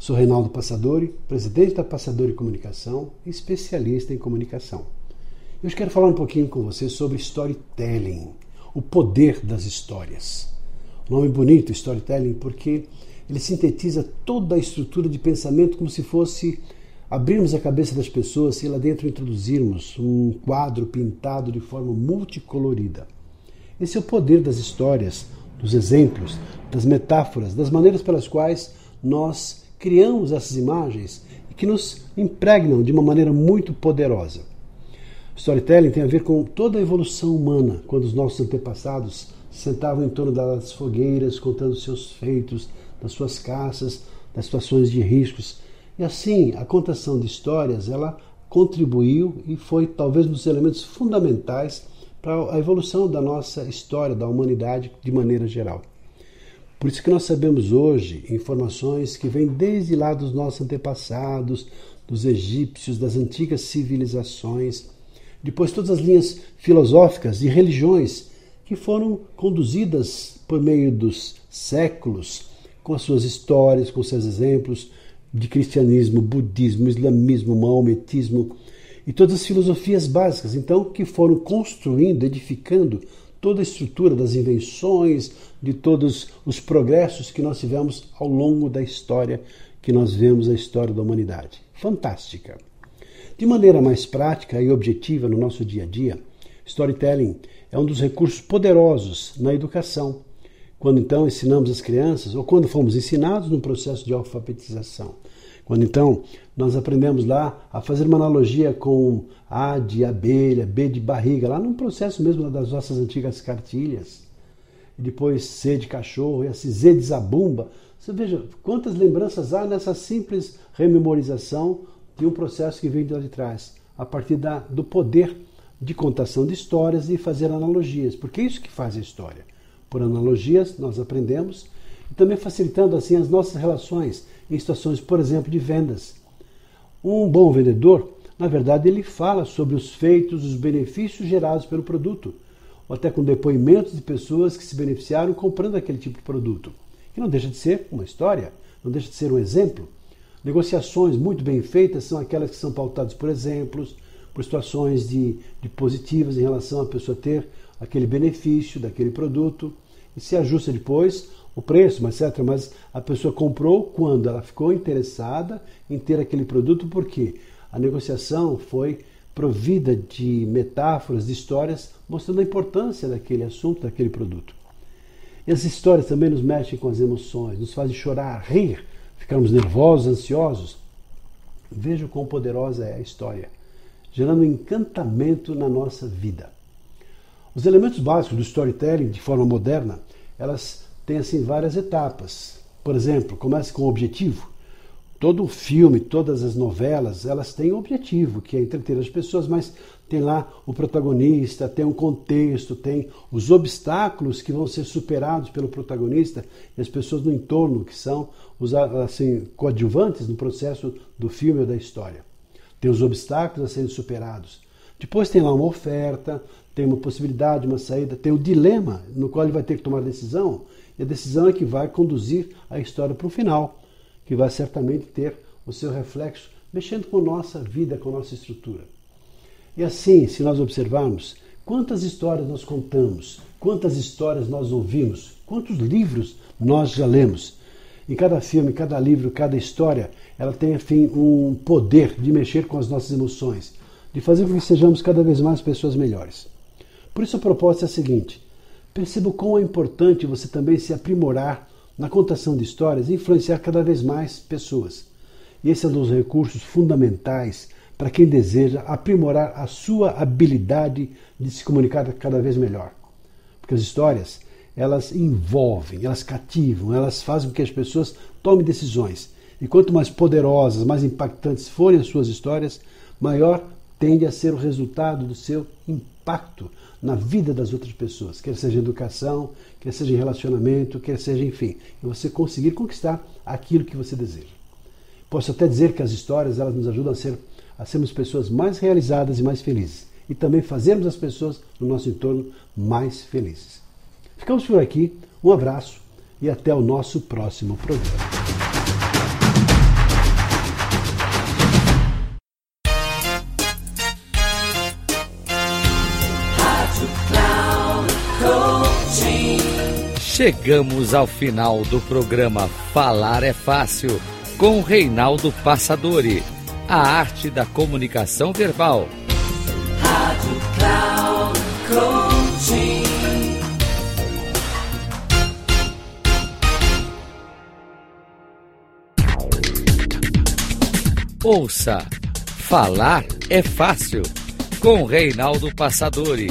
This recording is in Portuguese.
Sou Reinaldo Passadori, presidente da Passadori Comunicação e especialista em comunicação. Hoje quero falar um pouquinho com você sobre storytelling, o poder das histórias. Um nome bonito, storytelling, porque ele sintetiza toda a estrutura de pensamento como se fosse abrirmos a cabeça das pessoas e lá dentro introduzirmos um quadro pintado de forma multicolorida. Esse é o poder das histórias, dos exemplos, das metáforas, das maneiras pelas quais nós criamos essas imagens que nos impregnam de uma maneira muito poderosa. Storytelling tem a ver com toda a evolução humana, quando os nossos antepassados sentavam em torno das fogueiras, contando seus feitos, das suas caças, das situações de riscos. E assim, a contação de histórias, ela contribuiu e foi talvez um dos elementos fundamentais para a evolução da nossa história, da humanidade de maneira geral. Por isso que nós sabemos hoje informações que vêm desde lá dos nossos antepassados, dos egípcios, das antigas civilizações, depois todas as linhas filosóficas e religiões que foram conduzidas por meio dos séculos, com as suas histórias, com seus exemplos de cristianismo, budismo, islamismo, maometismo e todas as filosofias básicas, então, que foram construindo, edificando toda a estrutura das invenções, de todos os progressos que nós tivemos ao longo da história que nós vemos a história da humanidade. Fantástica. De maneira mais prática e objetiva no nosso dia a dia, storytelling é um dos recursos poderosos na educação. Quando então ensinamos as crianças ou quando fomos ensinados no processo de alfabetização. Quando então nós aprendemos lá a fazer uma analogia com A de abelha, B de barriga, lá no processo mesmo das nossas antigas cartilhas, e depois C de cachorro, e assim Z de zabumba. Você veja quantas lembranças há nessa simples rememorização de um processo que vem de lá de trás, a partir da, do poder de contação de histórias e fazer analogias, porque é isso que faz a história. Por analogias, nós aprendemos também facilitando assim as nossas relações em situações, por exemplo, de vendas. Um bom vendedor, na verdade, ele fala sobre os feitos, os benefícios gerados pelo produto, ou até com depoimentos de pessoas que se beneficiaram comprando aquele tipo de produto. Que não deixa de ser uma história, não deixa de ser um exemplo. Negociações muito bem feitas são aquelas que são pautadas por exemplos, por situações de, de positivas em relação à pessoa ter aquele benefício daquele produto e se ajusta depois o preço, etc. Mas a pessoa comprou quando ela ficou interessada em ter aquele produto, porque a negociação foi provida de metáforas, de histórias, mostrando a importância daquele assunto, daquele produto. E as histórias também nos mexem com as emoções, nos fazem chorar, rir, ficarmos nervosos, ansiosos. Veja quão poderosa é a história, gerando encantamento na nossa vida. Os elementos básicos do storytelling de forma moderna, elas tem assim várias etapas. Por exemplo, começa com o objetivo. Todo o filme, todas as novelas, elas têm um objetivo, que é entreter as pessoas, mas tem lá o protagonista, tem um contexto, tem os obstáculos que vão ser superados pelo protagonista e as pessoas no entorno, que são os assim, coadjuvantes no processo do filme ou da história. Tem os obstáculos a serem superados. Depois tem lá uma oferta, tem uma possibilidade, uma saída, tem o dilema no qual ele vai ter que tomar decisão e a decisão é que vai conduzir a história para o final, que vai certamente ter o seu reflexo mexendo com nossa vida, com nossa estrutura. E assim, se nós observarmos, quantas histórias nós contamos, quantas histórias nós ouvimos, quantos livros nós já lemos. Em cada filme, cada livro, cada história, ela tem, enfim, um poder de mexer com as nossas emoções, de fazer com que sejamos cada vez mais pessoas melhores. Por isso a proposta é a seguinte: Perceba o quão é importante você também se aprimorar na contação de histórias e influenciar cada vez mais pessoas. E esse é um dos recursos fundamentais para quem deseja aprimorar a sua habilidade de se comunicar cada vez melhor. Porque as histórias, elas envolvem, elas cativam, elas fazem com que as pessoas tomem decisões. E quanto mais poderosas, mais impactantes forem as suas histórias, maior tende a ser o resultado do seu impacto na vida das outras pessoas, quer seja em educação, quer seja em relacionamento, quer seja, enfim, e você conseguir conquistar aquilo que você deseja. Posso até dizer que as histórias elas nos ajudam a, ser, a sermos pessoas mais realizadas e mais felizes, e também fazermos as pessoas no nosso entorno mais felizes. Ficamos por aqui, um abraço e até o nosso próximo programa. Chegamos ao final do programa Falar é Fácil com Reinaldo Passadori, a arte da comunicação verbal. Rádio Cloud. Ouça, falar é fácil com Reinaldo Passadori,